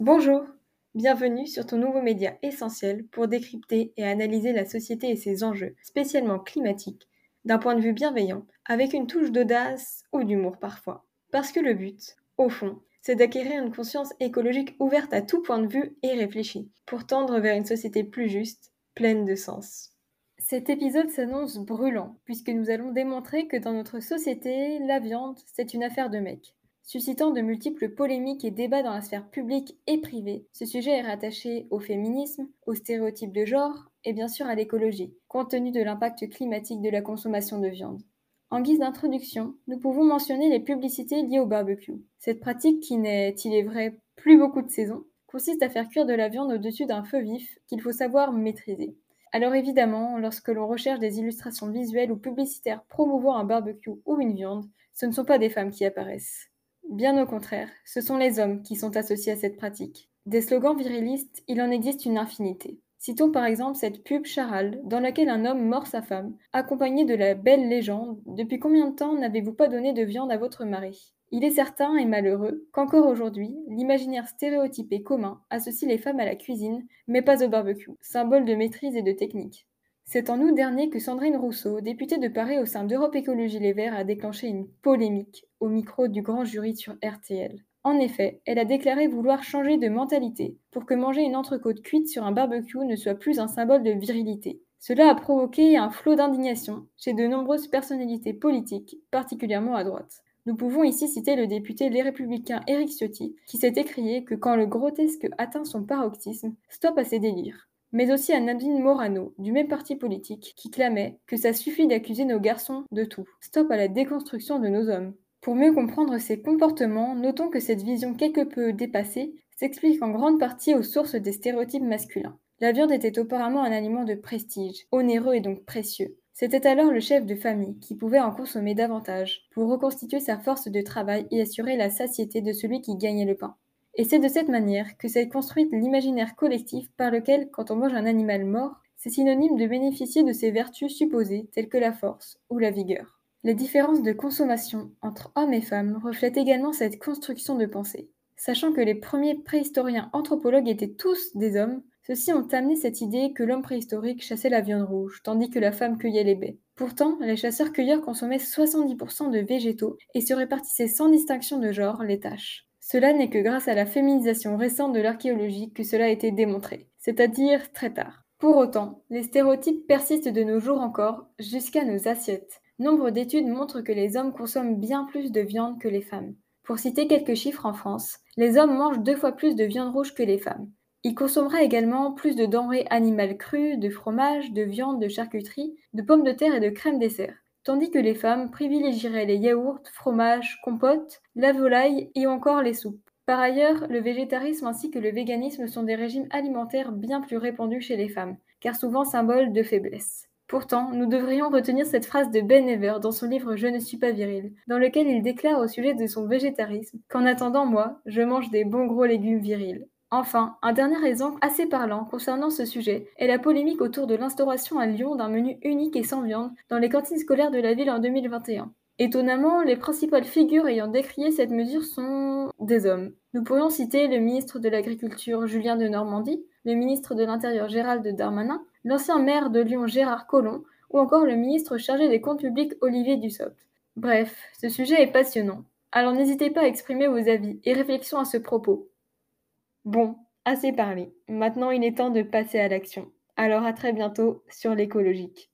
Bonjour, bienvenue sur ton nouveau média essentiel pour décrypter et analyser la société et ses enjeux, spécialement climatiques, d'un point de vue bienveillant, avec une touche d'audace ou d'humour parfois. Parce que le but, au fond, c'est d'acquérir une conscience écologique ouverte à tout point de vue et réfléchie, pour tendre vers une société plus juste, pleine de sens. Cet épisode s'annonce brûlant, puisque nous allons démontrer que dans notre société, la viande, c'est une affaire de mecs. Suscitant de multiples polémiques et débats dans la sphère publique et privée, ce sujet est rattaché au féminisme, aux stéréotypes de genre et bien sûr à l'écologie, compte tenu de l'impact climatique de la consommation de viande. En guise d'introduction, nous pouvons mentionner les publicités liées au barbecue. Cette pratique, qui n'est, il est vrai, plus beaucoup de saison, consiste à faire cuire de la viande au-dessus d'un feu vif qu'il faut savoir maîtriser. Alors évidemment, lorsque l'on recherche des illustrations visuelles ou publicitaires promouvant un barbecue ou une viande, ce ne sont pas des femmes qui apparaissent. Bien au contraire, ce sont les hommes qui sont associés à cette pratique. Des slogans virilistes, il en existe une infinité. Citons par exemple cette pub Charal, dans laquelle un homme mord sa femme, accompagné de la belle légende Depuis combien de temps n'avez-vous pas donné de viande à votre mari? Il est certain et malheureux qu'encore aujourd'hui, l'imaginaire stéréotypé commun associe les femmes à la cuisine, mais pas au barbecue, symbole de maîtrise et de technique. C'est en août dernier que Sandrine Rousseau, députée de Paris au sein d'Europe Écologie Les Verts, a déclenché une polémique au micro du grand jury sur RTL. En effet, elle a déclaré vouloir changer de mentalité pour que manger une entrecôte cuite sur un barbecue ne soit plus un symbole de virilité. Cela a provoqué un flot d'indignation chez de nombreuses personnalités politiques, particulièrement à droite. Nous pouvons ici citer le député Les Républicains Éric Ciotti, qui s'est écrié que quand le grotesque atteint son paroxysme, stop à ses délires mais aussi à Nadine Morano, du même parti politique, qui clamait que ça suffit d'accuser nos garçons de tout. Stop à la déconstruction de nos hommes. Pour mieux comprendre ces comportements, notons que cette vision quelque peu dépassée s'explique en grande partie aux sources des stéréotypes masculins. La viande était auparavant un aliment de prestige, onéreux et donc précieux. C'était alors le chef de famille qui pouvait en consommer davantage pour reconstituer sa force de travail et assurer la satiété de celui qui gagnait le pain. Et c'est de cette manière que s'est construite l'imaginaire collectif par lequel, quand on mange un animal mort, c'est synonyme de bénéficier de ses vertus supposées telles que la force ou la vigueur. Les différences de consommation entre hommes et femmes reflètent également cette construction de pensée. Sachant que les premiers préhistoriens anthropologues étaient tous des hommes, ceux-ci ont amené cette idée que l'homme préhistorique chassait la viande rouge, tandis que la femme cueillait les baies. Pourtant, les chasseurs-cueilleurs consommaient 70% de végétaux et se répartissaient sans distinction de genre les tâches. Cela n'est que grâce à la féminisation récente de l'archéologie que cela a été démontré, c'est-à-dire très tard. Pour autant, les stéréotypes persistent de nos jours encore, jusqu'à nos assiettes. Nombre d'études montrent que les hommes consomment bien plus de viande que les femmes. Pour citer quelques chiffres en France, les hommes mangent deux fois plus de viande rouge que les femmes. Ils consommeraient également plus de denrées animales crues, de fromage, de viande, de charcuterie, de pommes de terre et de crème dessert tandis que les femmes privilégieraient les yaourts, fromages, compotes, la volaille et encore les soupes. Par ailleurs, le végétarisme ainsi que le véganisme sont des régimes alimentaires bien plus répandus chez les femmes, car souvent symboles de faiblesse. Pourtant, nous devrions retenir cette phrase de Ben Ever dans son livre Je ne suis pas viril, dans lequel il déclare au sujet de son végétarisme qu'en attendant moi, je mange des bons gros légumes virils. Enfin, un dernier exemple assez parlant concernant ce sujet est la polémique autour de l'instauration à Lyon d'un menu unique et sans viande dans les cantines scolaires de la ville en 2021. Étonnamment, les principales figures ayant décrié cette mesure sont des hommes. Nous pourrions citer le ministre de l'Agriculture Julien de Normandie, le ministre de l'Intérieur Gérald Darmanin, l'ancien maire de Lyon Gérard Collomb, ou encore le ministre chargé des comptes publics Olivier Dussopt. Bref, ce sujet est passionnant. Alors n'hésitez pas à exprimer vos avis et réflexions à ce propos. Bon, assez parlé. Maintenant il est temps de passer à l'action. Alors à très bientôt sur l'écologique.